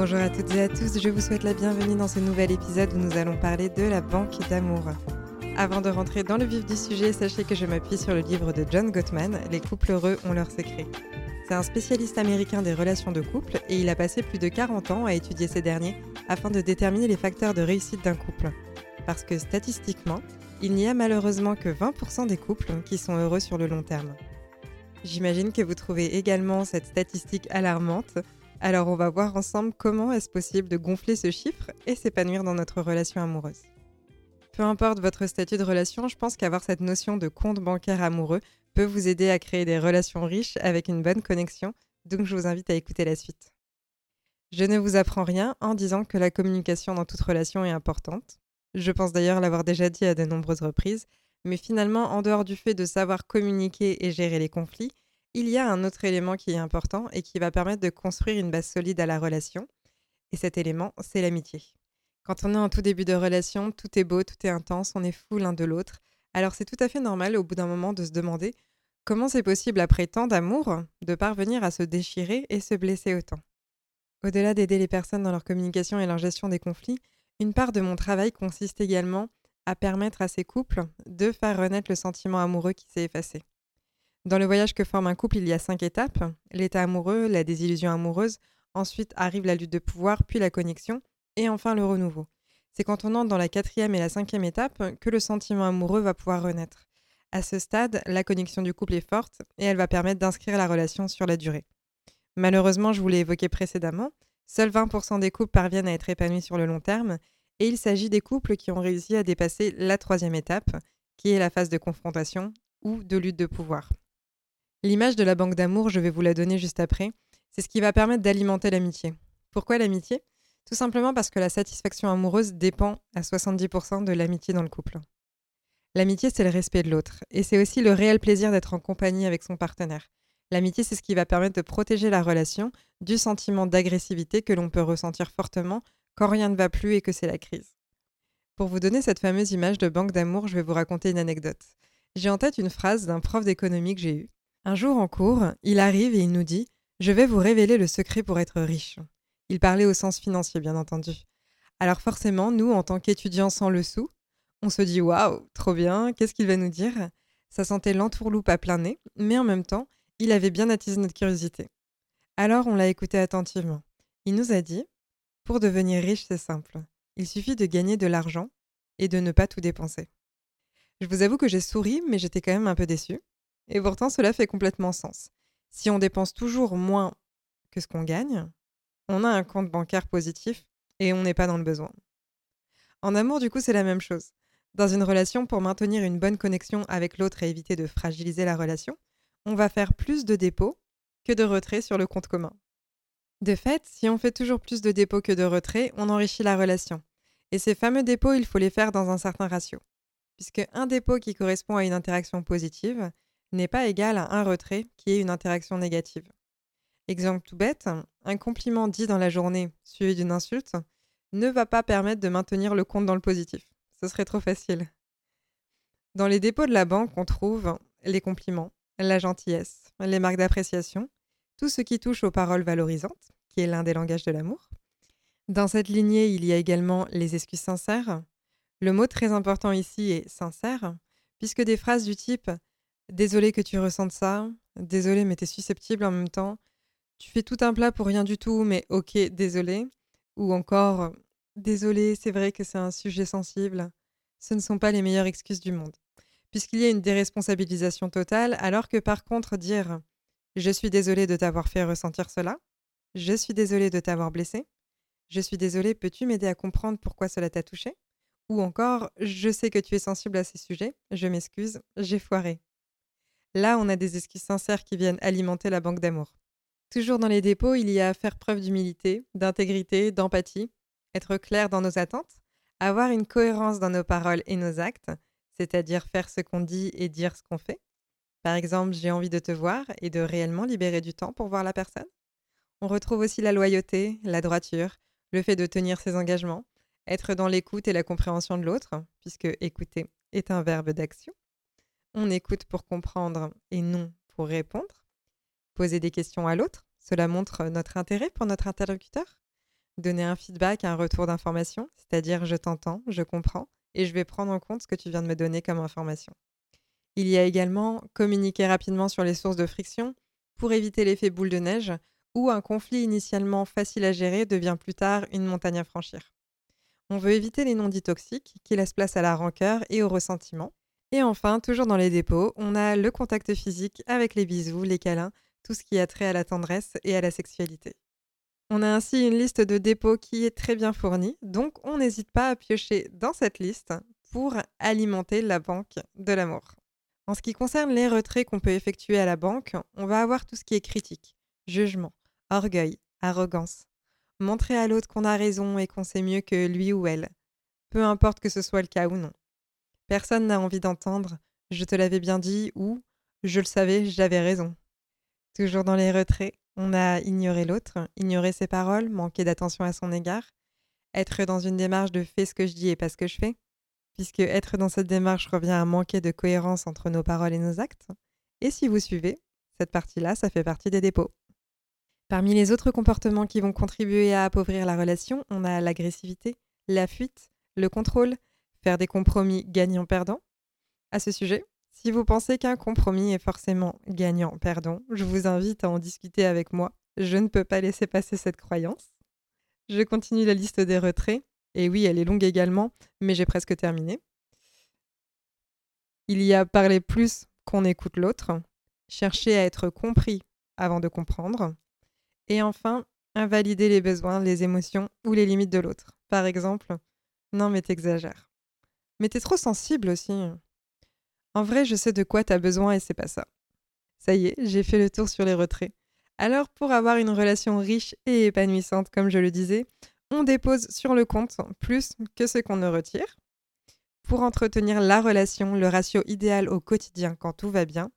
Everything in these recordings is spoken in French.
Bonjour à toutes et à tous, je vous souhaite la bienvenue dans ce nouvel épisode où nous allons parler de la banque d'amour. Avant de rentrer dans le vif du sujet, sachez que je m'appuie sur le livre de John Gottman, Les couples heureux ont leurs secrets. C'est un spécialiste américain des relations de couple et il a passé plus de 40 ans à étudier ces derniers afin de déterminer les facteurs de réussite d'un couple. Parce que statistiquement, il n'y a malheureusement que 20% des couples qui sont heureux sur le long terme. J'imagine que vous trouvez également cette statistique alarmante, alors on va voir ensemble comment est-ce possible de gonfler ce chiffre et s'épanouir dans notre relation amoureuse. Peu importe votre statut de relation, je pense qu'avoir cette notion de compte bancaire amoureux peut vous aider à créer des relations riches avec une bonne connexion, donc je vous invite à écouter la suite. Je ne vous apprends rien en disant que la communication dans toute relation est importante. Je pense d'ailleurs l'avoir déjà dit à de nombreuses reprises, mais finalement, en dehors du fait de savoir communiquer et gérer les conflits, il y a un autre élément qui est important et qui va permettre de construire une base solide à la relation. Et cet élément, c'est l'amitié. Quand on est en tout début de relation, tout est beau, tout est intense, on est fou l'un de l'autre. Alors c'est tout à fait normal au bout d'un moment de se demander comment c'est possible après tant d'amour de parvenir à se déchirer et se blesser autant. Au-delà d'aider les personnes dans leur communication et leur gestion des conflits, une part de mon travail consiste également à permettre à ces couples de faire renaître le sentiment amoureux qui s'est effacé. Dans le voyage que forme un couple, il y a cinq étapes. L'état amoureux, la désillusion amoureuse, ensuite arrive la lutte de pouvoir, puis la connexion, et enfin le renouveau. C'est quand on entre dans la quatrième et la cinquième étape que le sentiment amoureux va pouvoir renaître. À ce stade, la connexion du couple est forte et elle va permettre d'inscrire la relation sur la durée. Malheureusement, je vous l'ai évoqué précédemment, seuls 20% des couples parviennent à être épanouis sur le long terme et il s'agit des couples qui ont réussi à dépasser la troisième étape, qui est la phase de confrontation ou de lutte de pouvoir. L'image de la banque d'amour, je vais vous la donner juste après, c'est ce qui va permettre d'alimenter l'amitié. Pourquoi l'amitié? Tout simplement parce que la satisfaction amoureuse dépend à 70% de l'amitié dans le couple. L'amitié, c'est le respect de l'autre, et c'est aussi le réel plaisir d'être en compagnie avec son partenaire. L'amitié, c'est ce qui va permettre de protéger la relation du sentiment d'agressivité que l'on peut ressentir fortement quand rien ne va plus et que c'est la crise. Pour vous donner cette fameuse image de banque d'amour, je vais vous raconter une anecdote. J'ai en tête une phrase d'un prof d'économie que j'ai eu. Un jour en cours, il arrive et il nous dit Je vais vous révéler le secret pour être riche. Il parlait au sens financier, bien entendu. Alors forcément, nous, en tant qu'étudiants sans le sou, on se dit waouh, trop bien, qu'est-ce qu'il va nous dire? Ça sentait l'entourloupe à plein nez, mais en même temps, il avait bien attisé notre curiosité. Alors on l'a écouté attentivement. Il nous a dit Pour devenir riche, c'est simple. Il suffit de gagner de l'argent et de ne pas tout dépenser. Je vous avoue que j'ai souri, mais j'étais quand même un peu déçue. Et pourtant, cela fait complètement sens. Si on dépense toujours moins que ce qu'on gagne, on a un compte bancaire positif et on n'est pas dans le besoin. En amour, du coup, c'est la même chose. Dans une relation, pour maintenir une bonne connexion avec l'autre et éviter de fragiliser la relation, on va faire plus de dépôts que de retraits sur le compte commun. De fait, si on fait toujours plus de dépôts que de retraits, on enrichit la relation. Et ces fameux dépôts, il faut les faire dans un certain ratio. Puisque un dépôt qui correspond à une interaction positive n'est pas égal à un retrait qui est une interaction négative. Exemple tout bête, un compliment dit dans la journée suivi d'une insulte ne va pas permettre de maintenir le compte dans le positif. Ce serait trop facile. Dans les dépôts de la banque, on trouve les compliments, la gentillesse, les marques d'appréciation, tout ce qui touche aux paroles valorisantes, qui est l'un des langages de l'amour. Dans cette lignée, il y a également les excuses sincères. Le mot très important ici est sincère, puisque des phrases du type Désolé que tu ressentes ça, désolé mais t'es susceptible en même temps, tu fais tout un plat pour rien du tout, mais ok, désolé. Ou encore, désolé, c'est vrai que c'est un sujet sensible. Ce ne sont pas les meilleures excuses du monde. Puisqu'il y a une déresponsabilisation totale, alors que par contre dire je suis désolé de t'avoir fait ressentir cela, je suis désolé de t'avoir blessé, je suis désolé, peux-tu m'aider à comprendre pourquoi cela t'a touché Ou encore, je sais que tu es sensible à ces sujets, je m'excuse, j'ai foiré. Là, on a des excuses sincères qui viennent alimenter la banque d'amour. Toujours dans les dépôts, il y a faire preuve d'humilité, d'intégrité, d'empathie, être clair dans nos attentes, avoir une cohérence dans nos paroles et nos actes, c'est-à-dire faire ce qu'on dit et dire ce qu'on fait. Par exemple, j'ai envie de te voir et de réellement libérer du temps pour voir la personne. On retrouve aussi la loyauté, la droiture, le fait de tenir ses engagements, être dans l'écoute et la compréhension de l'autre, puisque écouter est un verbe d'action. On écoute pour comprendre et non pour répondre. Poser des questions à l'autre, cela montre notre intérêt pour notre interlocuteur. Donner un feedback, un retour d'information, c'est-à-dire je t'entends, je comprends, et je vais prendre en compte ce que tu viens de me donner comme information. Il y a également communiquer rapidement sur les sources de friction pour éviter l'effet boule de neige où un conflit initialement facile à gérer devient plus tard une montagne à franchir. On veut éviter les non-dits toxiques qui laissent place à la rancœur et au ressentiment. Et enfin, toujours dans les dépôts, on a le contact physique avec les bisous, les câlins, tout ce qui a trait à la tendresse et à la sexualité. On a ainsi une liste de dépôts qui est très bien fournie, donc on n'hésite pas à piocher dans cette liste pour alimenter la banque de l'amour. En ce qui concerne les retraits qu'on peut effectuer à la banque, on va avoir tout ce qui est critique, jugement, orgueil, arrogance. Montrer à l'autre qu'on a raison et qu'on sait mieux que lui ou elle, peu importe que ce soit le cas ou non. Personne n'a envie d'entendre je te l'avais bien dit ou je le savais, j'avais raison. Toujours dans les retraits, on a ignoré l'autre, ignoré ses paroles, manqué d'attention à son égard, être dans une démarche de fais ce que je dis et pas ce que je fais, puisque être dans cette démarche revient à manquer de cohérence entre nos paroles et nos actes. Et si vous suivez, cette partie-là, ça fait partie des dépôts. Parmi les autres comportements qui vont contribuer à appauvrir la relation, on a l'agressivité, la fuite, le contrôle, faire des compromis gagnant-perdant. À ce sujet, si vous pensez qu'un compromis est forcément gagnant-perdant, je vous invite à en discuter avec moi. Je ne peux pas laisser passer cette croyance. Je continue la liste des retraits. Et oui, elle est longue également, mais j'ai presque terminé. Il y a parler plus qu'on écoute l'autre, chercher à être compris avant de comprendre, et enfin, invalider les besoins, les émotions ou les limites de l'autre. Par exemple, non mais t'exagères. Mais t'es trop sensible aussi. En vrai, je sais de quoi t'as besoin et c'est pas ça. Ça y est, j'ai fait le tour sur les retraits. Alors, pour avoir une relation riche et épanouissante, comme je le disais, on dépose sur le compte plus que ce qu'on ne retire. Pour entretenir la relation, le ratio idéal au quotidien quand tout va bien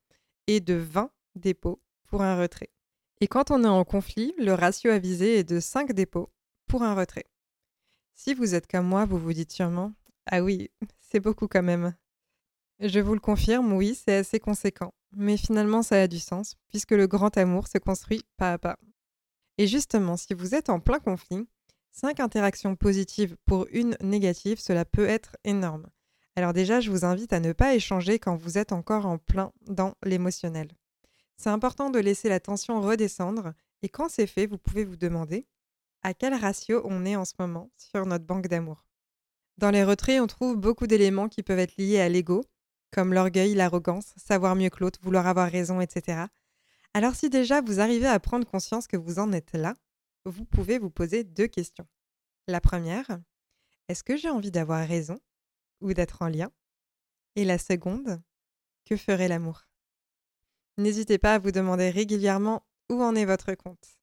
est de 20 dépôts pour un retrait. Et quand on est en conflit, le ratio à viser est de 5 dépôts pour un retrait. Si vous êtes comme moi, vous vous dites sûrement Ah oui, c'est beaucoup quand même. Je vous le confirme, oui, c'est assez conséquent. Mais finalement, ça a du sens, puisque le grand amour se construit pas à pas. Et justement, si vous êtes en plein conflit, 5 interactions positives pour une négative, cela peut être énorme. Alors déjà, je vous invite à ne pas échanger quand vous êtes encore en plein dans l'émotionnel. C'est important de laisser la tension redescendre et quand c'est fait, vous pouvez vous demander à quel ratio on est en ce moment sur notre banque d'amour. Dans les retraits, on trouve beaucoup d'éléments qui peuvent être liés à l'ego, comme l'orgueil, l'arrogance, savoir mieux que l'autre, vouloir avoir raison, etc. Alors si déjà vous arrivez à prendre conscience que vous en êtes là, vous pouvez vous poser deux questions. La première, est-ce que j'ai envie d'avoir raison ou d'être en lien? Et la seconde, que ferait l'amour? N'hésitez pas à vous demander régulièrement où en est votre compte.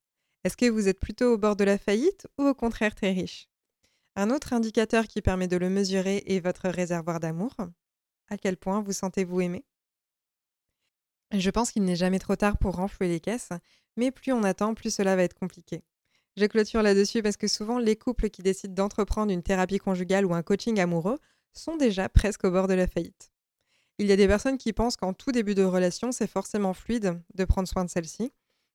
Est-ce que vous êtes plutôt au bord de la faillite ou au contraire très riche? Un autre indicateur qui permet de le mesurer est votre réservoir d'amour. À quel point vous sentez-vous aimé? Je pense qu'il n'est jamais trop tard pour renflouer les caisses, mais plus on attend, plus cela va être compliqué. Je clôture là-dessus parce que souvent les couples qui décident d'entreprendre une thérapie conjugale ou un coaching amoureux sont déjà presque au bord de la faillite. Il y a des personnes qui pensent qu'en tout début de relation, c'est forcément fluide de prendre soin de celle-ci.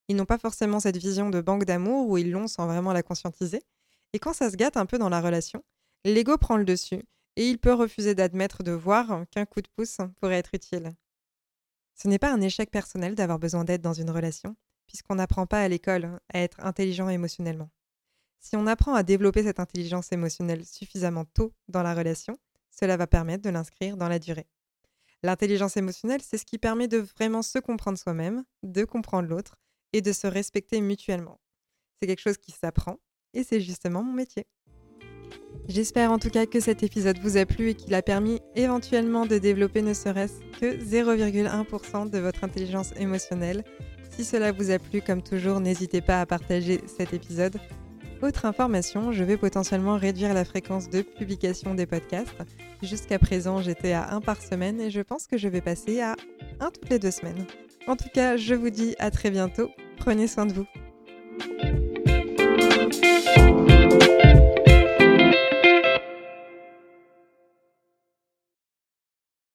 Ils n'ont pas forcément cette vision de banque d'amour où ils l'ont sans vraiment la conscientiser. Et quand ça se gâte un peu dans la relation, l'ego prend le dessus et il peut refuser d'admettre de voir qu'un coup de pouce pourrait être utile. Ce n'est pas un échec personnel d'avoir besoin d'aide dans une relation, puisqu'on n'apprend pas à l'école à être intelligent émotionnellement. Si on apprend à développer cette intelligence émotionnelle suffisamment tôt dans la relation, cela va permettre de l'inscrire dans la durée. L'intelligence émotionnelle, c'est ce qui permet de vraiment se comprendre soi-même, de comprendre l'autre et de se respecter mutuellement. C'est quelque chose qui s'apprend et c'est justement mon métier. J'espère en tout cas que cet épisode vous a plu et qu'il a permis éventuellement de développer ne serait-ce que 0,1% de votre intelligence émotionnelle Si cela vous a plu, comme toujours, n'hésitez pas à partager cet épisode. Autre information, je vais potentiellement réduire la fréquence de publication des podcasts. Jusqu'à présent, j'étais à un par semaine et je pense que je vais passer à un toutes les deux semaines. En tout cas, je vous dis à très bientôt. Prenez soin de vous. Thank you.